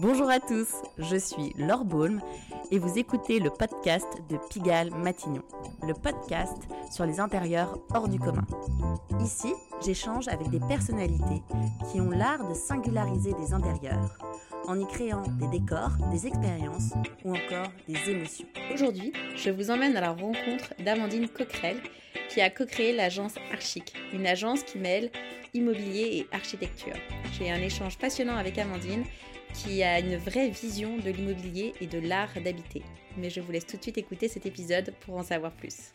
Bonjour à tous, je suis Laure Baulme et vous écoutez le podcast de Pigalle Matignon, le podcast sur les intérieurs hors du commun. Ici, j'échange avec des personnalités qui ont l'art de singulariser des intérieurs en y créant des décors, des expériences ou encore des émotions. Aujourd'hui, je vous emmène à la rencontre d'Amandine Coquerel qui a co-créé l'agence Archic, une agence qui mêle immobilier et architecture. J'ai un échange passionnant avec Amandine qui a une vraie vision de l'immobilier et de l'art d'habiter. Mais je vous laisse tout de suite écouter cet épisode pour en savoir plus.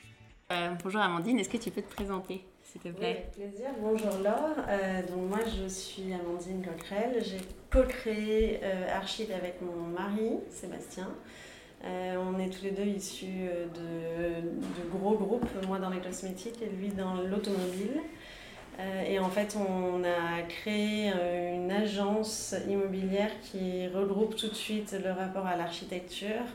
Euh, bonjour Amandine, est-ce que tu peux te présenter s'il te plaît? Oui, avec plaisir. Bonjour Laure. Euh, donc moi je suis Amandine Coquerel. J'ai co-créé euh, Archid avec mon mari Sébastien. Euh, on est tous les deux issus de, de, gros groupes, moi dans les cosmétiques et lui dans l'automobile. Euh, et en fait, on a créé euh, une agence immobilière qui regroupe tout de suite le rapport à l'architecture.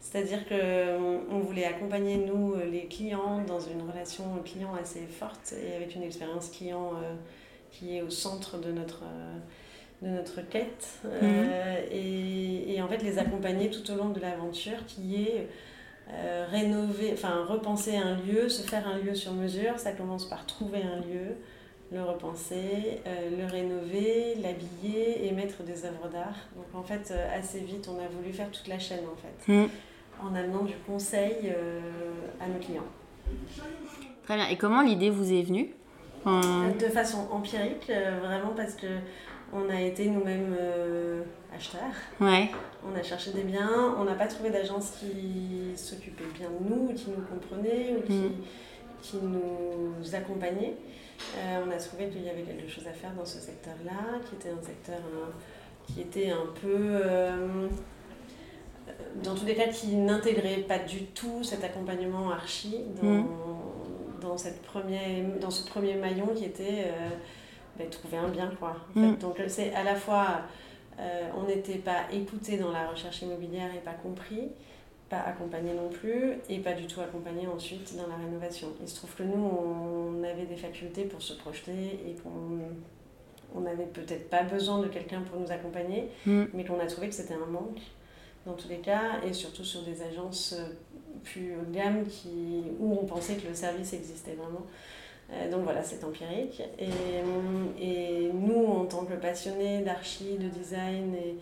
C'est-à-dire qu'on voulait accompagner, nous, les clients, dans une relation client assez forte et avec une expérience client euh, qui est au centre de notre, de notre quête. Mhm. et, et, en fait, les accompagner tout au long de l'aventure qui est rénover, enfin repenser un lieu, se faire un lieu sur mesure. Ça commence par trouver un lieu le repenser, euh, le rénover, l'habiller et mettre des œuvres d'art. Donc en fait, euh, assez vite, on a voulu faire toute la chaîne en fait, mm. en amenant du conseil euh, à nos clients. Très bien. Et comment l'idée vous est venue? De façon empirique, vraiment parce que on a été nous-mêmes acheteurs. Ouais. On a cherché des biens. On n'a pas trouvé d'agence qui s'occupait bien de nous, qui nous comprenait, ou qui, mm. qui nous accompagnait. Euh, on a trouvé qu'il y avait quelque chose à faire dans ce secteur-là, qui était un secteur qui était un peu, euh, dans tous les cas, qui n'intégrait pas du tout cet accompagnement archi dans, mm. dans, cette premier, dans ce premier maillon qui était euh, ben, trouver un bien. Quoi, mm. Donc c'est à la fois, on n'était pas écouté dans la recherche immobilière et pas compris pas accompagné non plus et pas du tout accompagné ensuite dans la rénovation. Il se trouve que nous, on avait des facultés pour se projeter et qu'on on n'avait peut-être pas besoin de quelqu'un pour nous accompagner, mm. mais qu'on a trouvé que c'était un manque dans tous les cas et surtout sur des agences euh, plus haut de gamme qui, où on pensait que le service existait vraiment. Euh, donc voilà, c'est empirique. Et, et nous, en tant que passionnés d'archi, de design et,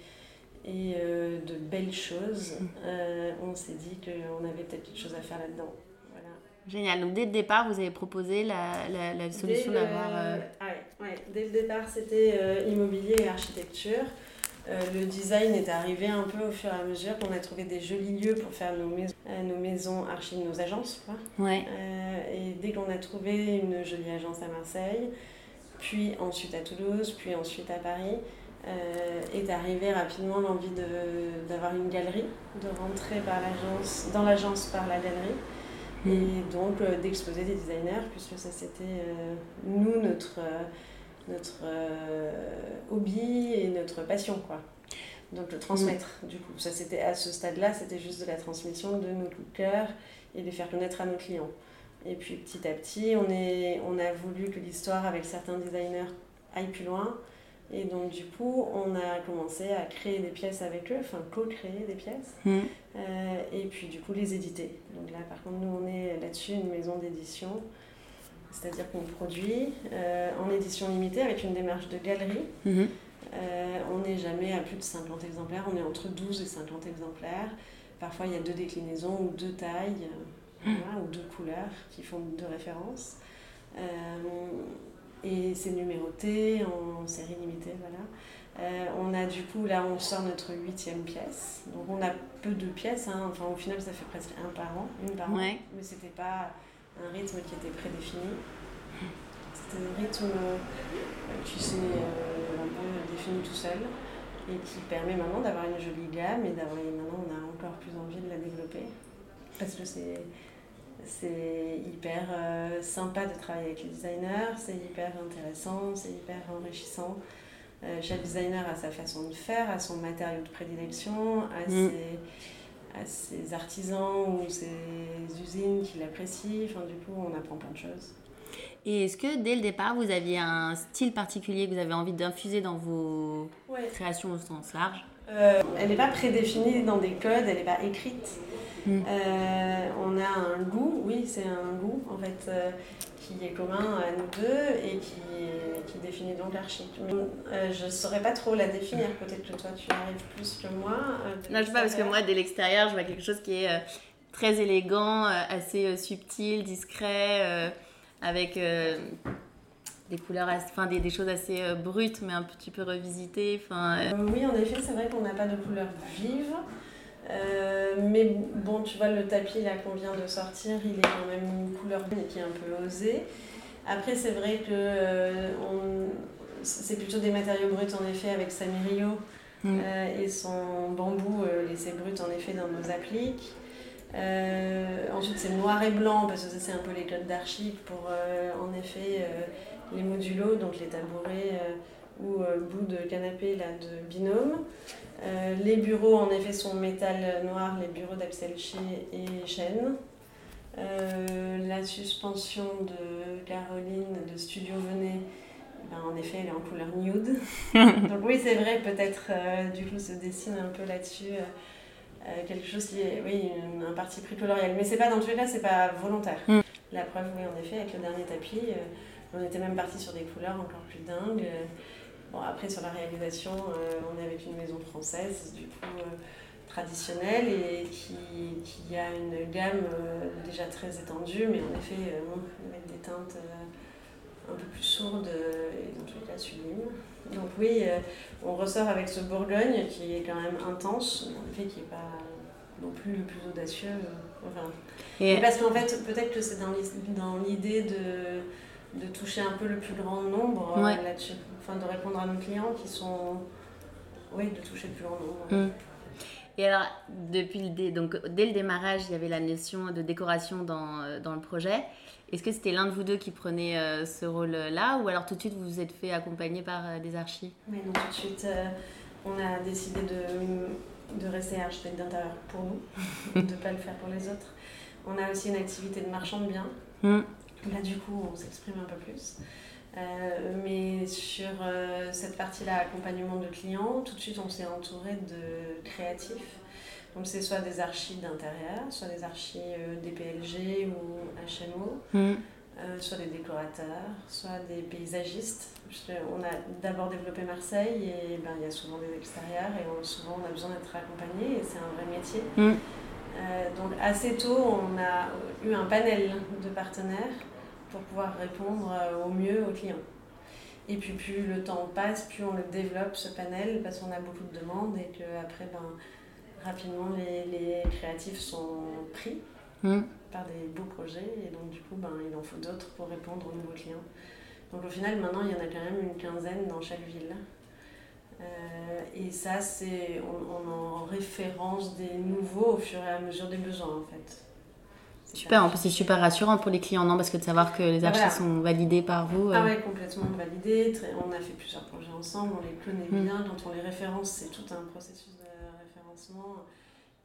et euh, de belles choses, euh, on s'est dit qu'on avait peut-être quelque chose à faire là-dedans. Voilà. Génial. Donc dès le départ, vous avez proposé la, la, la solution d'avoir... Euh... Ah ouais, ouais. Dès le départ, c'était immobilier et architecture. Le design est arrivé un peu au fur et à mesure qu'on a trouvé des jolis lieux pour faire nos maisons, nos maisons archi, nos agences. Quoi. Ouais. et dès qu'on a trouvé une jolie agence à Marseille, puis ensuite à Toulouse, puis ensuite à Paris, euh, est arrivé rapidement l'envie d'avoir une galerie, de rentrer par dans l'agence par la galerie mm. et donc euh, d'exposer des designers puisque ça c'était euh, nous notre, notre hobby et notre passion quoi. Donc le transmettre mm. du coup. Ça c'était à ce stade-là c'était juste de la transmission de nos coups de cœur et de faire connaître à nos clients. Et puis petit à petit on, est, on a voulu que l'histoire avec certains designers aille plus loin et donc, du coup, on a commencé à créer des pièces avec eux, enfin, co-créer des pièces, mm. euh, et puis, du coup, les éditer. Donc là, par contre, nous, on est là-dessus une maison d'édition, c'est-à-dire qu'on produit euh, en édition limitée avec une démarche de galerie. Mm-hmm. Euh, on n'est jamais à plus de 50 exemplaires, on est entre 12 et 50 exemplaires. Parfois, il y a deux déclinaisons ou deux tailles, mm. ou deux couleurs qui font deux références. Et c'est numéroté en série limitée, voilà. Euh, on a du coup, là, on sort notre huitième pièce. Donc, on a peu de pièces. Hein. Enfin, au final, ça fait presque un par an, une par an. Mais c'était pas un rythme qui était prédéfini. C'était un rythme euh, qui s'est euh, un peu défini tout seul et qui permet maintenant d'avoir une jolie gamme et d'avoir maintenant on a encore plus envie de la développer parce que c'est c'est hyper euh, sympa de travailler avec les designers, c'est hyper intéressant, c'est hyper enrichissant. Euh, chaque designer a sa façon de faire, a son matériau de prédilection, a, mm. ses, artisans ou ses usines qui l'apprécient. Enfin, du coup, on apprend plein de choses. Et est-ce que dès le départ, vous aviez un style particulier que vous avez envie d'infuser dans vos créations au sens large? Euh, Elle n'est pas prédéfinie dans des codes, elle n'est pas écrite. Hmm. Euh, on a un goût, oui, c'est un goût en fait euh, qui est commun à nous deux et qui, qui définit donc l'archi. je ne saurais pas trop la définir, peut-être que toi tu y arrives plus que moi. non, je sais pas, parce que moi, dès l'extérieur, je vois quelque chose qui est très élégant, assez subtil, discret avec euh, des couleurs, enfin des, des, choses assez euh, brutes mais un petit peu revisitées. Enfin, euh. Oui, en effet, c'est vrai qu'on n'a pas de couleurs vives. Mais bon, tu vois, le tapis là qu'on vient de sortir, il est quand même une couleur qui est un peu osée. Après, c'est vrai que c'est plutôt des matériaux bruts en effet avec Samirio mm. et son bambou laissé brut en effet dans nos appliques. Euh, ensuite, c'est noir et blanc parce que c'est un peu les codes d'archives pour euh, en effet euh, les modulos, donc les tabourets ou bouts de canapé là, de binôme. les bureaux en effet sont métal noir, les bureaux d'Abselchi et chêne. la suspension de Caroline de Studio Venet, ben, en effet, elle est en couleur nude. Donc oui, c'est vrai, peut-être du coup se dessine un peu là-dessus euh, quelque chose qui est, oui, un parti pris coloriel. Mais c'est pas, dans tous les cas, c'est pas volontaire. Mm. La preuve, oui, en effet, avec le dernier tapis, euh, on était même parti sur des couleurs encore plus dingues. Bon, après, sur la réalisation, euh, on est avec une maison française, du coup, traditionnelle, et qui, qui, a une gamme déjà très étendue, mais en effet, avec des teintes un peu plus sourdes et dans tous les cas sublimes. Donc oui, euh, on ressort avec ce Bourgogne qui est quand même intense, en fait qui n'est pas non plus le plus audacieux. Euh, enfin, et parce qu'en fait, peut-être que c'est dans l'idée de, de toucher un peu le plus grand nombre euh, là-dessus. Enfin, de répondre à nos clients qui sont... Oui, de toucher le plus grand nombre. Mm. Et alors, depuis le donc, dès le démarrage, il y avait la notion de décoration dans, dans le projet. Est-ce que c'était l'un de vous deux qui prenait euh, ce rôle-là ou alors tout de suite vous vous êtes fait accompagner par euh, des archis? Oui, non, tout de suite, euh, on a décidé de, de rester architecte d'intérieur pour nous, de ne pas le faire pour les autres. On a aussi une activité de marchand de biens. Hmm. Là, du coup, on s'exprime un peu plus. mais sur cette partie-là, accompagnement de clients, tout de suite, on s'est entouré de créatifs donc c'est soit des archives d'intérieur, soit des archives euh, DPLG ou HMO, mm. euh, soit des décorateurs, soit des paysagistes. On a d'abord développé Marseille et ben, il y a souvent des extérieurs et souvent on a besoin d'être accompagné et c'est un vrai métier. Mm. Euh, donc assez tôt, on a eu un panel de partenaires pour pouvoir répondre au mieux aux clients. Et puis plus le temps passe, plus on le développe ce panel parce qu'on a beaucoup de demandes et qu'après, ben, rapidement les, les créatifs sont pris hmm. par des beaux projets et donc du coup ben, il en faut d'autres pour répondre aux nouveaux clients. Donc au final maintenant il y en a quand même une quinzaine dans chaque ville. Euh, et ça c'est on, en référence des nouveaux au fur et à mesure des besoins en fait. Super, c'est super rassurant pour les clients, non Parce que de savoir que les archives sont validés par vous. Ah euh. ouais, complètement validés. On a fait plusieurs projets ensemble, on les connaît hmm. bien. Quand on les référence, c'est tout un processus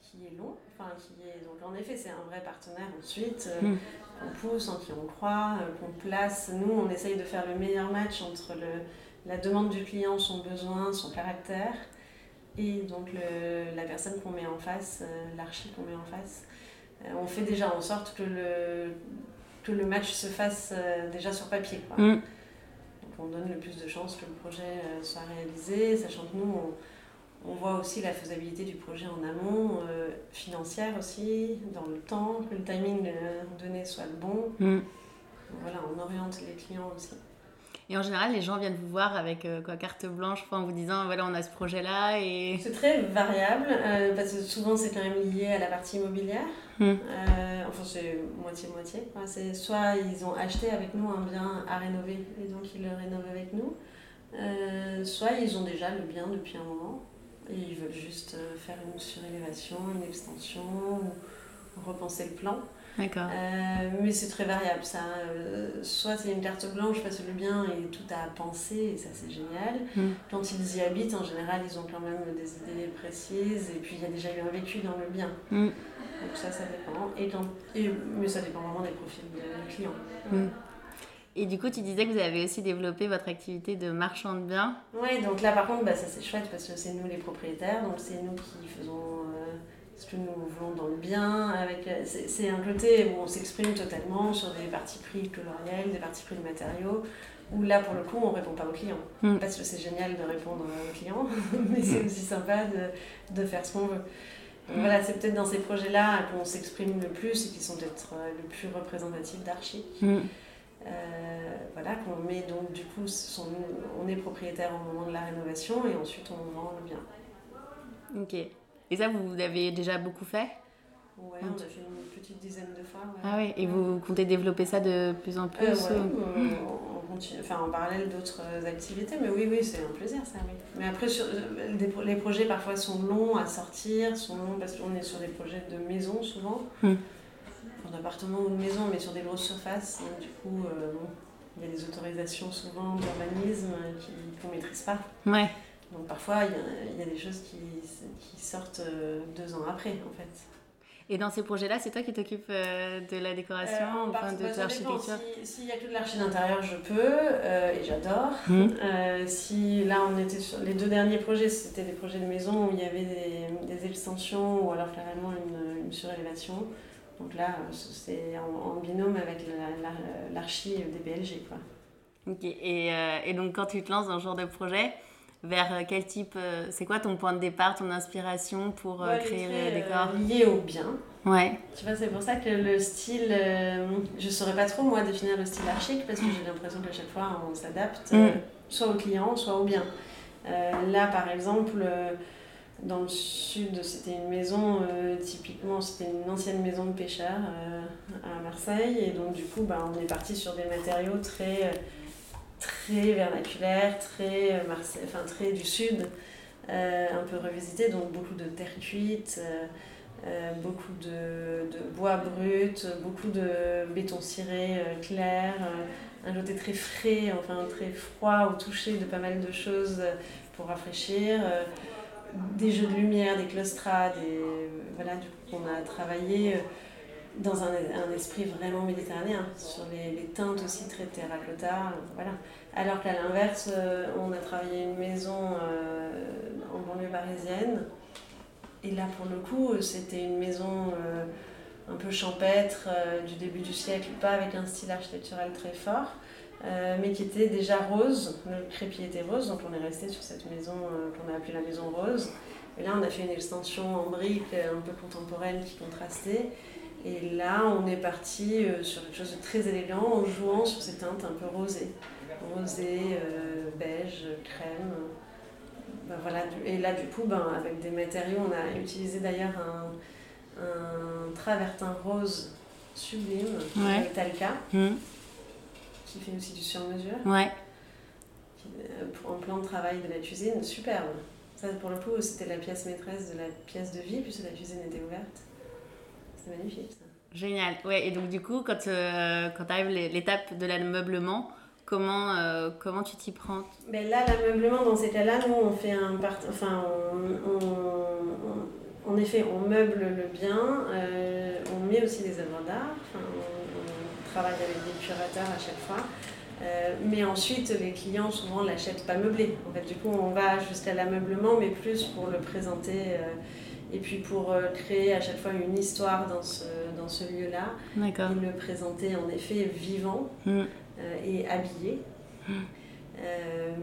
qui est long, enfin qui est donc en effet c'est un vrai partenaire ensuite euh, hmm. qu'on pousse, en qui on croit, euh, qu'on place. Nous on essaye de faire le meilleur match entre le, la demande du client, son besoin, son caractère et donc le, la personne qu'on met en face, euh, l'archi qu'on met en face. On fait déjà en sorte que le, que le match se fasse déjà sur papier. Quoi. Hmm. Donc on donne le plus de chances que le projet soit réalisé, sachant que nous on, on voit aussi la faisabilité du projet en amont, euh, financière aussi, dans le temps, que le timing euh, donné soit le bon. Mm. Voilà, on oriente les clients aussi. Et en général, les gens viennent vous voir avec euh, quoi, carte blanche en vous disant voilà, on a ce projet-là. Et... C'est très variable parce que souvent c'est quand même lié à la partie immobilière. Mm. enfin, c'est moitié-moitié. c'est soit ils ont acheté avec nous un bien à rénover et donc ils le rénovent avec nous, soit ils ont déjà le bien depuis un moment et ils veulent juste euh, faire une surélévation, une extension, ou repenser le plan. D'accord. Euh, mais c'est très variable ça. Euh, soit c'est une carte blanche parce que le bien est tout à penser et ça c'est génial. Hmm. Quand ils y habitent, en général, ils ont quand même des idées précises et puis il y a déjà eu un vécu dans le bien. Hmm. Donc ça, ça dépend. Et quand, et, mais ça dépend vraiment des profils des clients. Hmm. Et du coup, tu disais que vous avez aussi développé votre activité de marchand de biens. Oui, donc là par contre, bah, ça c'est chouette parce que c'est nous les propriétaires, donc c'est nous qui faisons ce que nous voulons dans le bien. Avec, c'est un côté où on s'exprime totalement sur des parties pris coloriels, des parties pris de matériaux, où là pour le coup on répond pas aux clients. Mm. Parce que c'est génial de répondre aux clients, mais c'est aussi sympa de, de faire ce qu'on veut. Donc, voilà, c'est peut-être dans ces projets-là qu'on s'exprime le plus et qui sont peut-être euh, le plus représentatifs d'Archie. Mm. Euh, voilà, qu'on met donc du coup, on est propriétaire au moment de la rénovation et ensuite on vend le bien. Ok. Et ça, vous l'avez déjà beaucoup fait? Ouais, on a fait une petite dizaine de fois. Ah oui, et vous comptez développer ça de plus en plus euh, on continue, enfin, en parallèle d'autres activités, mais oui, oui, c'est un plaisir ça, oui. Mais après, sur, les projets parfois sont longs à sortir, sont longs parce qu'on est sur des projets de maison souvent. Hmm d'appartement ou de maison, mais sur des grosses surfaces. du coup, euh, il y a des autorisations souvent d'urbanisme qu'on ne maîtrise pas. Ouais. Donc parfois, il y, a, des choses qui, qui, sortent euh, deux ans après, en fait. Et dans ces projets-là, c'est toi qui t'occupes euh, de la décoration, enfin, de l'architecture S'il n'y a que de l'archi d'intérieur, je peux, et j'adore. Mmh. si là, on était sur les deux derniers projets, c'était des projets de maison où il y avait des, des extensions ou alors carrément une, une surélévation. Donc là, c'est en, binôme avec l'archi des BLG. Quoi. Ok, et, euh, et, donc quand tu te lances dans ce genre de projet, vers euh, quel type, euh, c'est quoi ton point de départ, ton inspiration pour créer le décor Lié au bien. Ouais. Tu vois, c'est pour ça que le style, je ne saurais pas trop moi définir le style archique parce que j'ai l'impression qu'à chaque fois on s'adapte, mm. soit au client, soit au bien. là par exemple, dans le sud, c'était une maison, euh, typiquement, c'était une ancienne maison de pêcheurs euh, à Marseille. Et donc, du coup, bah, on est parti sur des matériaux très, très vernaculaires, très, enfin, très du sud, euh, un peu revisités. Donc, beaucoup de terre cuite, beaucoup de, bois brut, beaucoup de béton ciré clair, un côté très frais, enfin très froid au toucher de pas mal de choses pour rafraîchir des jeux de lumière, des claustrades, et voilà, du coup, on a travaillé euh, dans un, un, esprit vraiment méditerranéen, sur les, les, teintes aussi très terracotta, voilà. Alors qu'à l'inverse, euh, on a travaillé une maison euh, en banlieue parisienne, et là pour le coup, c'était une maison un peu champêtre du début du siècle, pas avec un style architectural très fort, euh, mais qui était déjà rose. Le crépi était rose, donc on est resté sur cette maison euh, qu'on a appelée la maison rose. Et là, on a fait une extension en briques euh, un peu contemporaine qui contrastait. Et là, on est parti sur quelque chose de très élégant en jouant sur ces teintes un peu rosées. Rosé, beige, crème. Ben voilà. Et là, du coup, ben, avec des matériaux, on a utilisé d'ailleurs un, un travertin rose sublime, ouais. Talca. Mmh qui fait aussi du sur-mesure. Ouais. Euh, pour un plan de travail de la cuisine, superbe. Ça, pour le coup, c'était la pièce maîtresse de la pièce de vie, puisque la cuisine était ouverte. C'était magnifique, ça. Génial. Ouais, et donc, du coup, quand, euh, quand arrive l'étape de l'ameublement, comment, euh, comment tu t'y prends ben Là, l'ameublement, dans ces cas-là, nous, on fait un part... Enfin, on, en effet, on meuble le bien, on met aussi des œuvres d'art, enfin, travaille avec des curateurs à chaque fois. Euh, mais ensuite, les clients souvent l'achètent pas meublé. En fait, du coup, on va jusqu'à l'ameublement, mais plus pour le présenter euh, et puis pour euh, créer à chaque fois une histoire dans ce, dans ce lieu-là. Et le présenter en effet vivant mm. et habillé. Mm.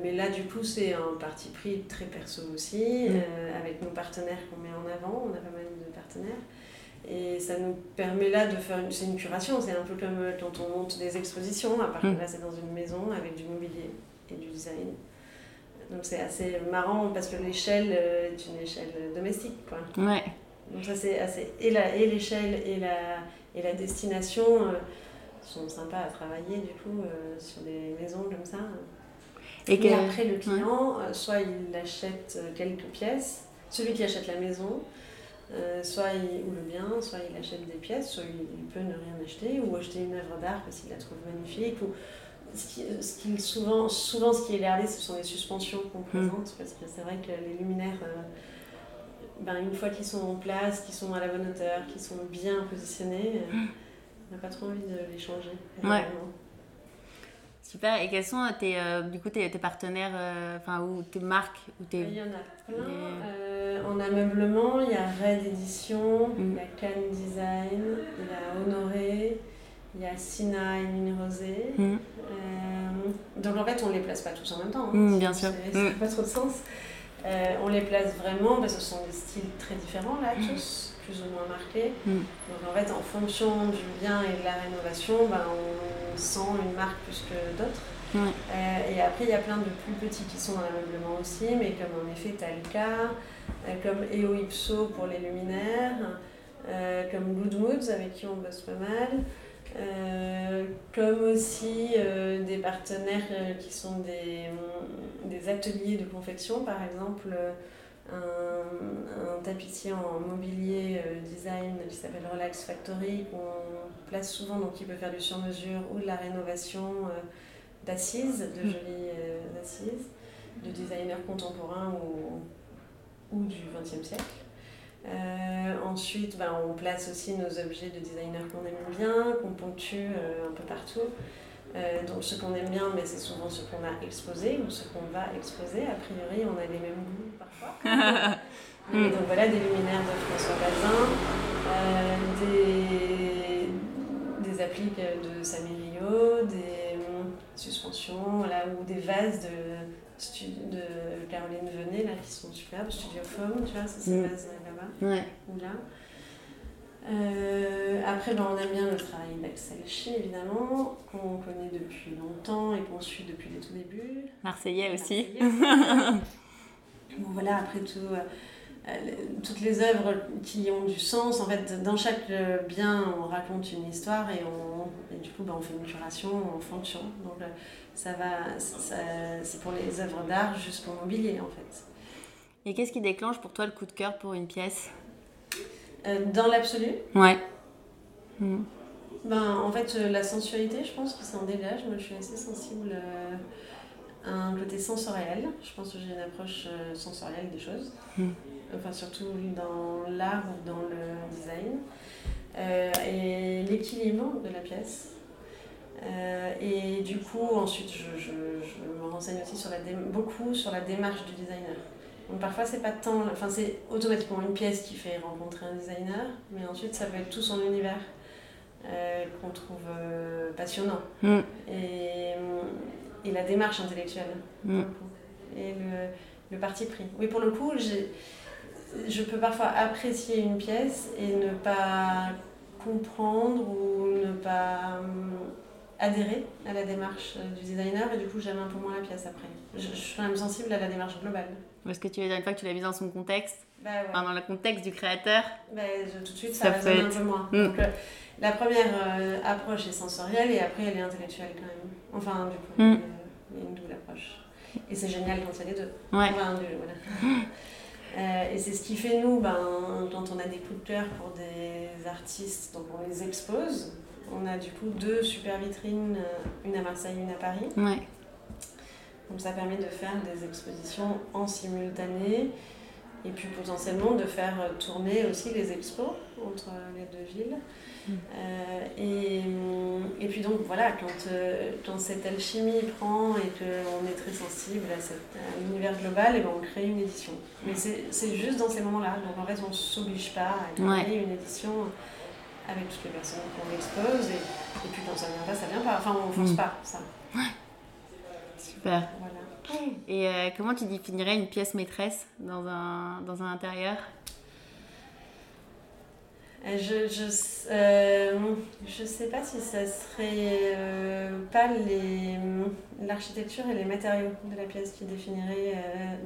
mais là, du coup, c'est un parti pris très perso aussi, mm. avec nos partenaires qu'on met en avant. On a pas mal de partenaires. Et ça nous permet là de faire une, c'est une curation, c'est un peu comme euh, quand on monte des expositions, à part que là c'est dans une maison avec du mobilier et du design. Donc c'est assez marrant parce que l'échelle euh, est une échelle domestique. Quoi. Ouais. Donc ça c'est assez... Et, la, et l'échelle et la, et la destination euh, sont sympas à travailler du coup sur des maisons comme ça. Et, après le client, soit il achète quelques pièces, celui qui achète la maison, euh, soit il, ou le bien, soit il achète des pièces, soit il, peut ne rien acheter, ou acheter une œuvre d'art parce qu'il la trouve magnifique. Ou, ce qui, ce qui, souvent, souvent, ce qui est gardé, ce sont les suspensions qu'on hmm. présente, parce que c'est vrai que les luminaires, euh, ben, une fois qu'ils sont en place, qu'ils sont à la bonne hauteur, qu'ils sont bien positionnés, euh, hmm. on n'a pas trop envie de les changer. Ouais. Super. Et quels sont tes, du coup, tes, tes partenaires, enfin, ou tes marques ou tes... Il y en a plein. en ameublement, il y a Red Edition, mm. il y a Can Design, il y a Honoré, il y a Sina et Mini Rosé. Mm. donc en fait, on ne les place pas tous en même temps. Hein. Mm, bien sûr. Ça n'a pas trop de sens. on les place vraiment parce que ce sont des styles très différents là, tous plus ou moins marqué. Mm. Donc en fait, en fonction du bien et de la rénovation, ben, on sent une marque plus que d'autres. Euh, et après, il y a plein de plus petits qui sont dans l'ameublement aussi, mais comme en effet Talca, euh, comme EO Ipso pour les luminaires, euh, comme Good Moods avec qui on bosse pas mal. Comme aussi des partenaires qui sont des, des, ateliers de confection, par exemple un, tapissier en mobilier euh, design qui s'appelle Relax Factory, qu'on place souvent, donc il peut faire du sur-mesure ou de la rénovation euh, d'assises, de mm. jolies euh, assises, de designers contemporains ou, ou du XXe siècle. Ensuite, ben, on place aussi nos objets de designers qu'on aime bien, qu'on ponctue un peu partout. Euh, donc ce qu'on aime bien, mais c'est souvent ce qu'on a exposé ou ce qu'on va exposer. A priori, on a les mêmes goûts parfois. Et donc voilà, des luminaires de François Bazin, euh, des, des appliques de Samirio, des suspensions, voilà, ou des vases de, de Caroline Venet, là, qui sont superbes, Studio Foam, tu vois, c'est ces mm. vases là-bas. Ouais. Ou là. Euh, après, ben, on aime bien le travail d'Axel Chi, évidemment, qu'on connaît depuis longtemps et qu'on suit depuis les tout débuts. Marseillais aussi. bon, voilà, après tout, euh, toutes les œuvres qui ont du sens, en fait, dans chaque bien, on raconte une histoire et, on, et du coup, ben, on fait une curation en fonction. Donc, euh, ça va, c'est pour les œuvres d'art jusqu'au mobilier, en fait. Et qu'est-ce qui déclenche pour toi le coup de cœur pour une pièce? Euh, dans l'absolu? Ouais. Hmm. Ben, en fait, euh, la sensualité, je pense que ça en dégage. Moi, je suis assez sensible à un côté sensoriel. Je pense que j'ai une approche sensorielle des choses. Hmm. Enfin, surtout dans l'art ou dans le design. Et l'équilibre de la pièce. et du coup, ensuite, je, je, je me renseigne aussi sur la beaucoup sur la démarche du designer. Donc parfois c'est pas tant, enfin c'est automatiquement une pièce qui fait rencontrer un designer, mais ensuite ça peut être tout son univers euh, qu'on trouve euh, passionnant. Mm. Et, et, la démarche intellectuelle, mm. et le, le, parti pris. Oui, pour le coup, je peux parfois apprécier une pièce et ne pas comprendre ou ne pas adhérer à la démarche euh, du designer et du coup j'aime un peu moins la pièce après. Je, je suis quand même sensible à la démarche globale. Parce que tu veux dire une fois que tu l'as mise dans son contexte, bah ouais. dans le contexte du créateur, bah, tout de suite ça, ça résonne un peu moins. Mm. Donc euh, la première euh, approche est sensorielle et après elle est intellectuelle quand même. Enfin du coup, mm. il y a une double approche. Et c'est génial quand il y a les deux. Ouais. Enfin, voilà. Euh, et c'est ce qui fait nous, ben, quand on a des coups de cœur pour des artistes, donc on les expose. On a du coup deux super vitrines, une à Marseille, une à Paris. Ouais. Donc ça permet de faire des expositions en simultané et puis potentiellement de faire tourner aussi les expos entre les deux villes. Mm. Euh, et, et, puis donc voilà, quand, euh, quand cette alchimie prend et qu'on est très sensible à, l'univers global, et ben on crée une édition. Mais c'est juste dans ces moments-là. Donc en fait, on ne s'oblige pas à créer une édition avec toutes les personnes qu'on expose. Et, et, puis quand ça vient pas, ça vient pas. Enfin, on ne force mm. pas ça. Super. Et euh, comment tu définirais une pièce maîtresse dans un, dans un intérieur? Je, je, euh, je sais pas si ça serait pas l'architecture et les matériaux de la pièce qui définiraient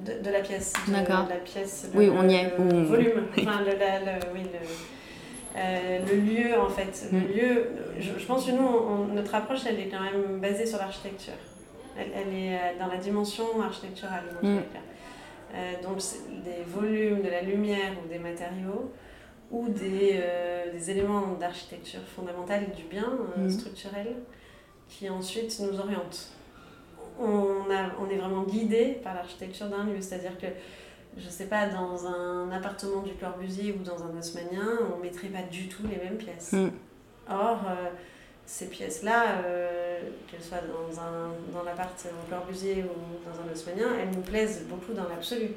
de, de, la pièce. D'accord. la pièce. oui, on y est. volume. enfin, le, oui, le, le, lieu, en fait. Le mm. lieu, je, je, pense que nous, notre approche, elle est quand même basée sur l'architecture. Elle, est euh, dans la dimension architecturale, dans mm. euh, donc, des volumes, de la lumière ou des matériaux ou des, euh, des éléments d'architecture fondamentale du bien mm. structurel qui ensuite nous orientent. On, a, on est vraiment guidé par l'architecture d'un lieu, c'est-à-dire que, je sais pas, dans un appartement du Corbusier ou dans un haussmanien, on ne mettrait pas du tout les mêmes pièces. Mm. Or, ces pièces-là, qu'elles soient dans, un, dans l'appart au Corbusier ou dans un haussmannien, elles nous plaisent beaucoup dans l'absolu.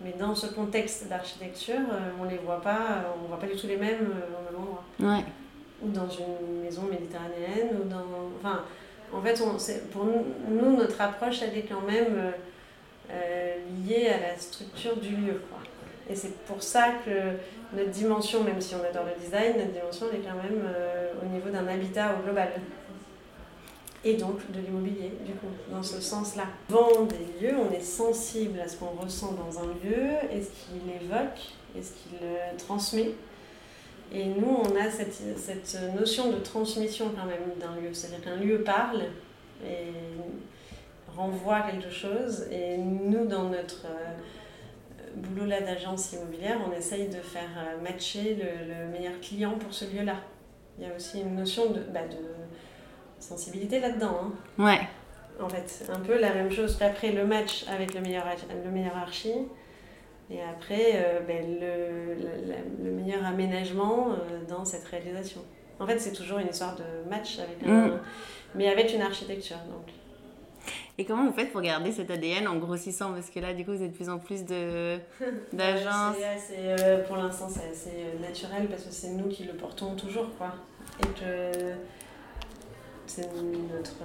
Mais dans ce contexte d'architecture, on les voit pas, on voit pas du tout les mêmes au même endroit. Ouais. Ou dans une maison méditerranéenne, ou dans. Enfin, en fait, on, pour nous, notre approche, elle est quand même euh, liée à la structure du lieu. Quoi. Et c'est pour ça que notre dimension, même si on adore le design, notre dimension elle est quand même euh, au niveau d'un habitat au global. Et donc de l'immobilier, du coup, dans ce sens-là. Dans des lieux, on est sensible à ce qu'on ressent dans un lieu, et ce qu'il évoque, et ce qu'il euh, transmet? Et nous, on a cette, cette notion de transmission quand même d'un lieu. C'est-à-dire qu'un lieu parle et renvoie quelque chose. Et nous, dans notre euh, boulot là d'agence immobilière, on essaye de faire euh, matcher le, le meilleur client pour ce lieu-là. Il y a aussi une notion de, bah, de sensibilité là-dedans. Hein. Ouais. En fait, un peu la même chose qu'après le match avec le meilleur, le meilleur archi. Et après, euh, ben, le, le, meilleur aménagement euh, dans cette réalisation. En fait, c'est toujours une histoire de match, avec un, mm. mais avec une architecture. Donc. Et comment vous faites pour garder cet ADN en grossissant? Parce que là, du coup, vous êtes de plus en plus d'agences. euh, pour l'instant, c'est assez euh, naturel parce que c'est nous qui le portons toujours. Quoi. Et que c'est notre,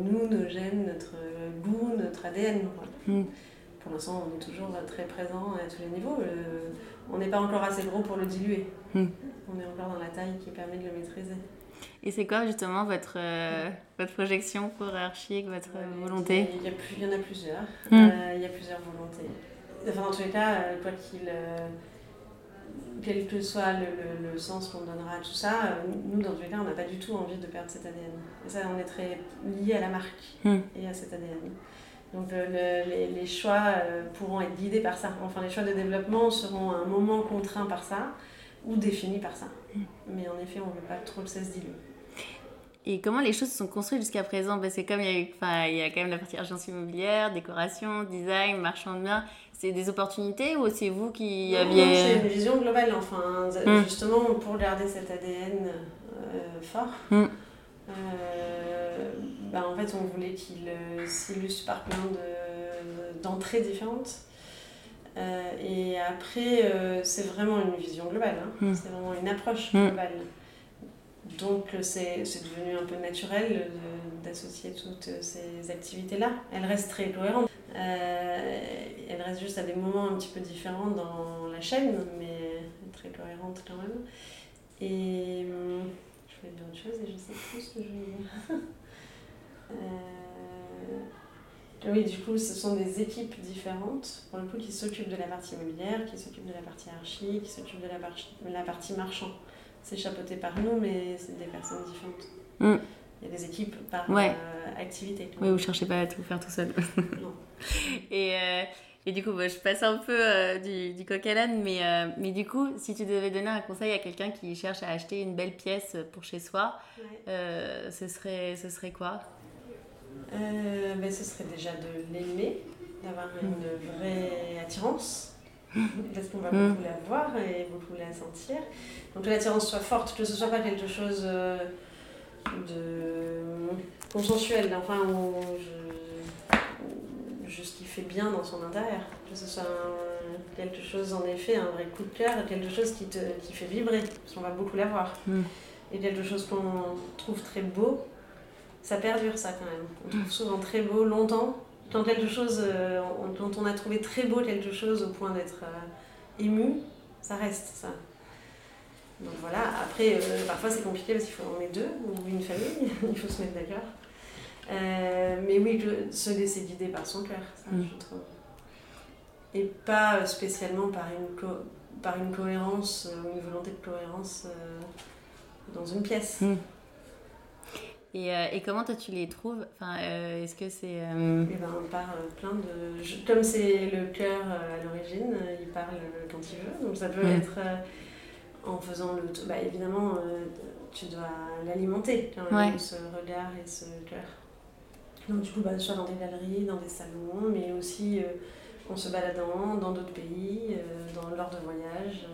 nous, nos gènes, notre goût, notre ADN. Mm pour l'instant, on est toujours très présent à tous les niveaux. on n'est pas encore assez gros pour le diluer. Hmm. On est encore dans la taille qui permet de le maîtriser. Et c'est quoi justement votre, euh, votre projection pour Archic, votre volonté? il y, il y, en a plusieurs. Hmm. Euh, il y a plusieurs volontés. Enfin, dans tous les cas, euh, quoi qu'il quel que soit le, le, sens qu'on donnera à tout ça, nous, dans tous les cas, on n'a pas du tout envie de perdre cet ADN. Et ça, on est très lié à la marque hmm. et à cet ADN. Donc euh, les, les, choix euh, pourront être guidés par ça. Enfin, les choix de développement seront à un moment contraints par ça ou définis par ça. Mm. Mais en effet, on ne veut pas trop le cesse diluer. Et comment les choses se sont construites jusqu'à présent? Parce que comme il y, a eu, il y a quand même la partie agence immobilière, décoration, design, marchand de biens, c'est des opportunités ou c'est vous qui aviez... C'est une vision globale, enfin, mm. justement pour garder cet ADN euh, fort. Mm. Bah, en fait, on voulait qu'il euh, s'illustre par plein d'entrées différentes. Et après, c'est vraiment une vision globale, hein. Hmm. c'est vraiment une approche hmm. globale. Donc, c'est devenu un peu naturel d'associer toutes ces activités-là. Elles restent très cohérentes. Elles restent juste à des moments un petit peu différents dans la chaîne, mais très cohérentes quand même. Et je voulais dire autre chose et je sais plus ce que je voulais dire. Euh, oui, du coup, ce sont des équipes différentes, pour le coup, qui s'occupent de la partie immobilière, qui s'occupent de la partie archi, qui s'occupent de la, partie, la partie marchand. C'est chapeauté par nous, mais c'est des personnes différentes. Mm. Il y a des équipes par euh, activité. Oui, vous ne cherchez pas à tout faire tout seul. non. Et, euh, et du coup, bah, je passe un peu du, du coq à l'âne, mais, mais du coup, si tu devais donner un conseil à quelqu'un qui cherche à acheter une belle pièce pour chez soi, ce, serait, ce serait quoi? Euh, ben, Ce serait déjà de l'aimer, d'avoir une vraie attirance, parce qu'on va mm. beaucoup la voir et beaucoup la sentir. Donc que l'attirance soit forte, que ce soit pas quelque chose euh, de consensuel, enfin, je, juste qui fait bien dans son intérieur, que ce soit quelque chose en effet, un vrai coup de cœur, quelque chose qui te qui fait vibrer, parce qu'on va beaucoup la voir. Mm. Et quelque chose qu'on trouve très beau, ça perdure ça quand même. On trouve souvent très beau longtemps. Quand quelque chose, euh, quand on a trouvé très beau quelque chose au point d'être euh, ému, ça reste ça. Donc voilà, après, euh, parfois c'est compliqué parce qu'il faut en mettre deux ou une famille, il faut se mettre d'accord. mais oui, se laisser guider par son cœur, ça mm. je trouve. Et pas spécialement par une, par une cohérence ou une volonté de cohérence dans une pièce. Mm. Et, euh, et, comment toi tu les trouves? Enfin, euh, Est-ce que c'est. Euh, eh ben, on parle plein de. Comme c'est le cœur à l'origine, il parle quand il veut. Donc ça peut être en faisant le. Bah, évidemment, tu dois l'alimenter ce regard et ce cœur. Donc du coup, bah, soit dans des galeries, dans des salons, mais aussi en se baladant dans d'autres pays, dans, lors de voyages.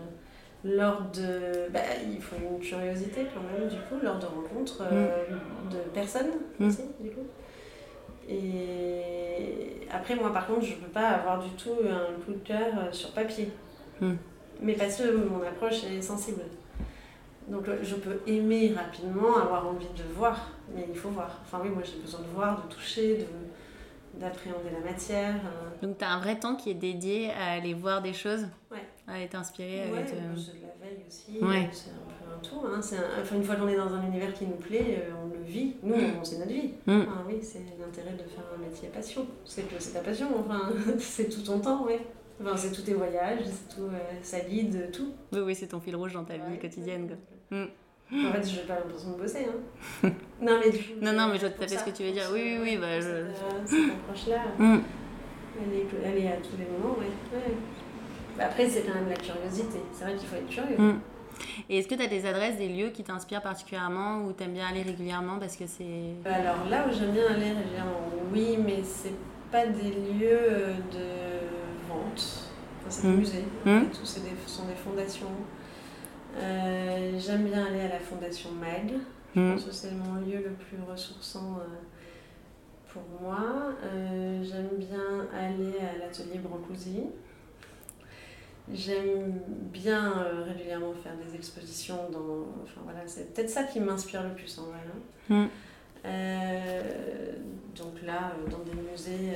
lors de. Bah, il faut une curiosité quand même, du coup, lors de rencontres euh, de personnes Mm. aussi, du coup. Et après, moi, par contre, je peux pas avoir du tout un coup de cœur euh, sur papier. Mm. Mais parce que mon approche est sensible. Donc, euh, je peux aimer rapidement, avoir envie de voir, mais il faut voir. Enfin, oui, moi, j'ai besoin de voir, de toucher, de d'appréhender la matière. euh. Donc tu as un vrai temps qui est dédié à aller voir des choses, Ouais. à t'inspirer, à Ouais, aller te- le jeu de la veille aussi, Ouais. euh, c'est un peu un tout. Hein. Un- enfin, une fois qu'on est dans un univers qui nous plaît, euh, on le vit. Nous, on- c'est notre vie. Mm. Ah oui, c'est l'intérêt de faire un métier passion. C'est que c'est ta passion, enfin, c'est tout ton temps, ouais. Enfin, c'est tous tes voyages, c'est tout, euh, ça guide tout. Oui, oui, c'est ton fil rouge dans ta vie quotidienne. quoi. Mm. En fait, je n'ai pas l'impression de bosser. Hein. non, mais du coup, Non, non, mais je vois tout à fait ce que tu veux dire. Oui, oui, oui, bah, je- Cette, euh, cette approche-là, Mm. elle, est, elle est à tous les moments, ouais. ouais. Bah, après, c'est quand même la curiosité. C'est vrai qu'il faut être curieux. Mm. Et est-ce que tu as des adresses, des lieux qui t'inspirent particulièrement ou t'aimes bien aller régulièrement parce que c'est... Alors là où j'aime bien aller régulièrement, oui, mais c'est pas des lieux euh, de vente. Enfin, c'est des Mm. musées. Mm. et tout, c'est des, ce sont des fondations. Euh, j'aime bien aller à la fondation MAG. Je Mm. pense que c'est mon lieu le plus ressourçant euh, pour moi. Euh, j'aime bien aller à l'atelier Brancusi. J'aime bien euh, régulièrement faire des expositions dans. Enfin voilà, c'est peut-être ça qui m'inspire le plus en vrai. hein. Mm. Euh, donc là, dans des musées,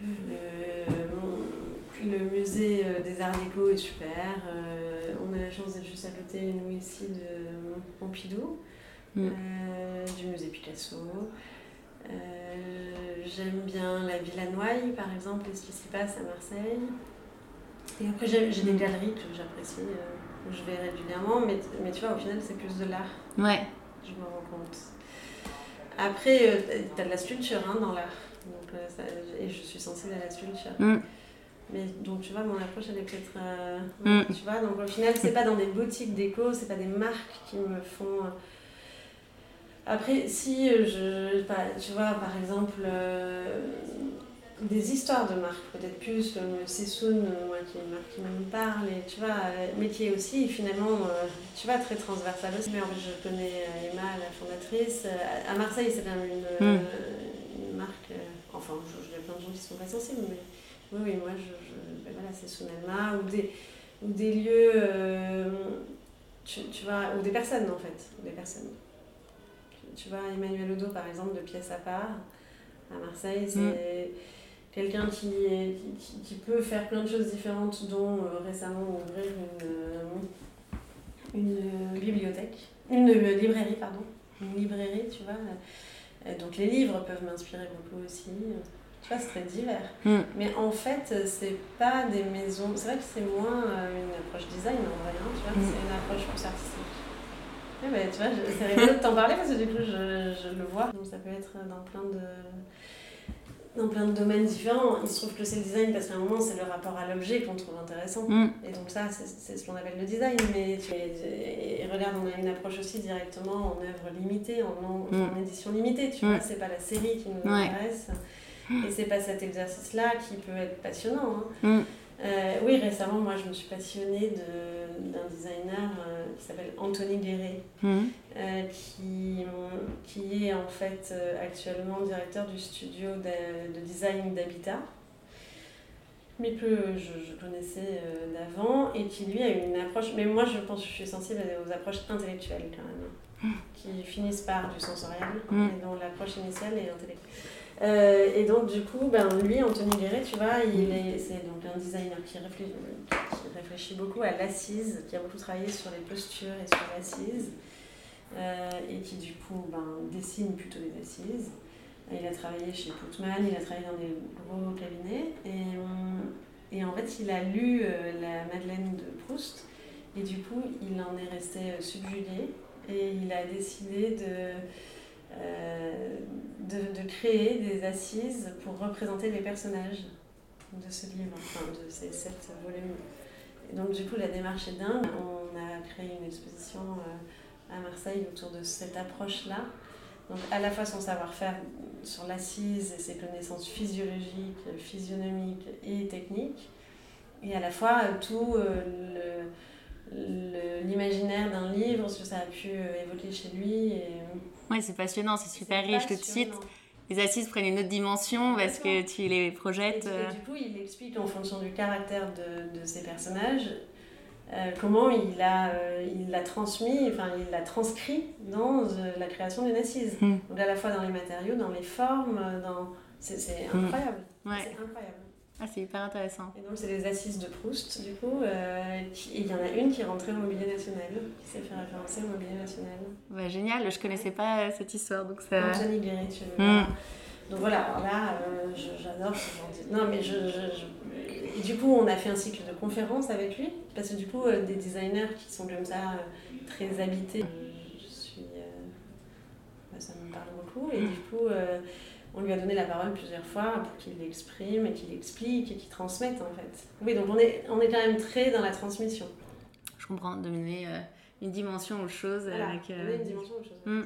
euh, le, le musée euh, des Arts Déco est super. Euh, on a la chance d'être juste à côté, nous ici, de Pompidou, Mm. euh, du musée Picasso. J'aime bien la Villa Noailles, par exemple, et ce qui s'y passe à Marseille. Et après, j'ai des galeries que j'apprécie, où je vais régulièrement, mais, mais tu vois, au final, c'est plus de l'art. Ouais. Je me rends compte. Après, tu as de la sculpture hein, dans l'art. Euh, et je suis sensible à la sculpture. Mm. Mais donc, tu vois, mon approche, elle est peut-être. euh, Mm. Tu vois, donc au final, c'est pas dans des boutiques déco, c'est pas des marques qui me font. euh, Après, si je. pas- Tu vois, par exemple. euh, des histoires de marques, peut-être plus comme Sessoun, moi qui est une marque qui me parle, et, tu vois, mais qui est aussi finalement, euh, tu vois, très transversale aussi. Mais en fait, je connais Emma, la fondatrice. À Marseille, c'est quand même une, Mm. une marque. enfin, je- il y a plein de gens qui sont pas sensibles, mais oui, oui, moi, je, je- ben voilà, c'est Sunalma, ou des, ou des lieux, euh, tu, tu vois, ou des personnes en fait, des personnes. Tu, tu vois, Emmanuel Odo, par exemple, de Pièce à part, à Marseille, c'est Mm. quelqu'un qui, qui, peut faire plein de choses différentes, dont euh, récemment ouvrir une, euh, une bibliothèque, une librairie, pardon, une librairie, tu vois. Donc les livres peuvent m'inspirer beaucoup aussi. Tu vois, c'est très divers. Mm. Mais en fait, c'est pas des maisons. C'est vrai que c'est moins euh, une approche design en vrai, hein, tu vois, Mm. c'est une approche plus artistique. Ouais, mais tu vois, c'est rigolo de t'en parler parce que du coup, je, je le vois. Donc ça peut être dans plein de dans plein de domaines différents. Il se trouve que c'est le design parce qu'à un moment, c'est le rapport à l'objet qu'on trouve intéressant. Mm. Et donc ça, c'est ce qu'on appelle le design. Mais tu, et, et regarde, on a une approche aussi directement en œuvre limitée, en, en, en édition limitée. Tu vois, c'est pas la série qui nous Ouais. intéresse. Et c'est pas cet exercice-là qui peut être passionnant. hein. Mm. Euh, oui, récemment, moi, je me suis passionnée de- d'un designer euh, qui s'appelle Anthony Guéret, Mm. euh, qui, qui est en fait actuellement directeur du studio de, de design d'habitat, mais que je, je connaissais d'avant et qui lui a une approche. Mais moi, je pense que je suis sensible aux approches intellectuelles quand même, qui finissent par du sensoriel Mm. et dont l'approche initiale est intellectuelle. Euh, et donc, du coup, ben, lui, Anthony Guéret, tu vois, il est, c'est donc un designer qui réfléchit, qui réfléchit beaucoup à l'assise, qui a beaucoup travaillé sur les postures et sur l'assise, euh, et qui, du coup, ben, dessine plutôt les assises. Il a travaillé chez Putman, il a travaillé dans des gros cabinets, et, et en fait, il a lu euh, la Madeleine de Proust, et du coup, il en est resté subjugué, et il a décidé de créer des assises pour représenter les personnages de ce livre, enfin de ces sept volumes. Et donc du coup la démarche est dingue. On a créé une exposition euh, à Marseille autour de cette approche-là. Donc à la fois son savoir-faire sur l'assise et ses connaissances physiologiques, physionomiques et techniques, et à la fois euh, tout euh, l'imaginaire d'un livre, ce que ça a pu évoquer chez lui. Et... Ouais, c'est passionnant, c'est super riche tout de suite les assises prennent une autre dimension parce que tu les projettes. Et, du coup, il explique en fonction du caractère de, de ces personnages euh, comment il a, euh, il l'a transmis, enfin il l'a transcrit dans euh, la création d'une assise. Hmm. Donc à la fois dans les matériaux, dans les formes, dans... c'est, hmm. incroyable. C'est incroyable. Ah, c'est hyper intéressant. Et donc, c'est les assises de Proust, du coup. et il y en a une qui est rentrée au mobilier national, qui s'est fait référencer au mobilier national. Ouais, génial, je connaissais pas cette histoire. Donc ça... Guéret, tu hmm. Donc voilà, alors là, j'adore ce genre de... Non, mais je, je et du coup, on a fait un cycle de conférences avec lui, parce que du coup, euh, des designers qui sont comme ça, euh, très habités, euh, je suis, bah, ça me parle beaucoup. Et du coup, on lui a donné la parole plusieurs fois pour qu'il l'exprime et qu'il explique et qu'il transmette en fait. Oui, donc on est, on est quand même très dans la transmission. Je comprends, donner une dimension aux choses. avec, une dimension aux choses. Hmm.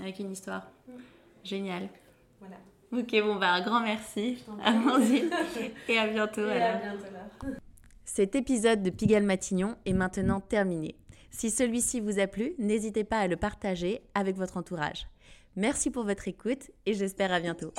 Avec une histoire. Hmm. Génial. Voilà. Ok, bon, bah, un grand merci et à bientôt. Et à bientôt là. Cet épisode de Pigalle Matignon est maintenant terminé. Si celui-ci vous a plu, n'hésitez pas à le partager avec votre entourage. Merci pour votre écoute et j'espère à bientôt.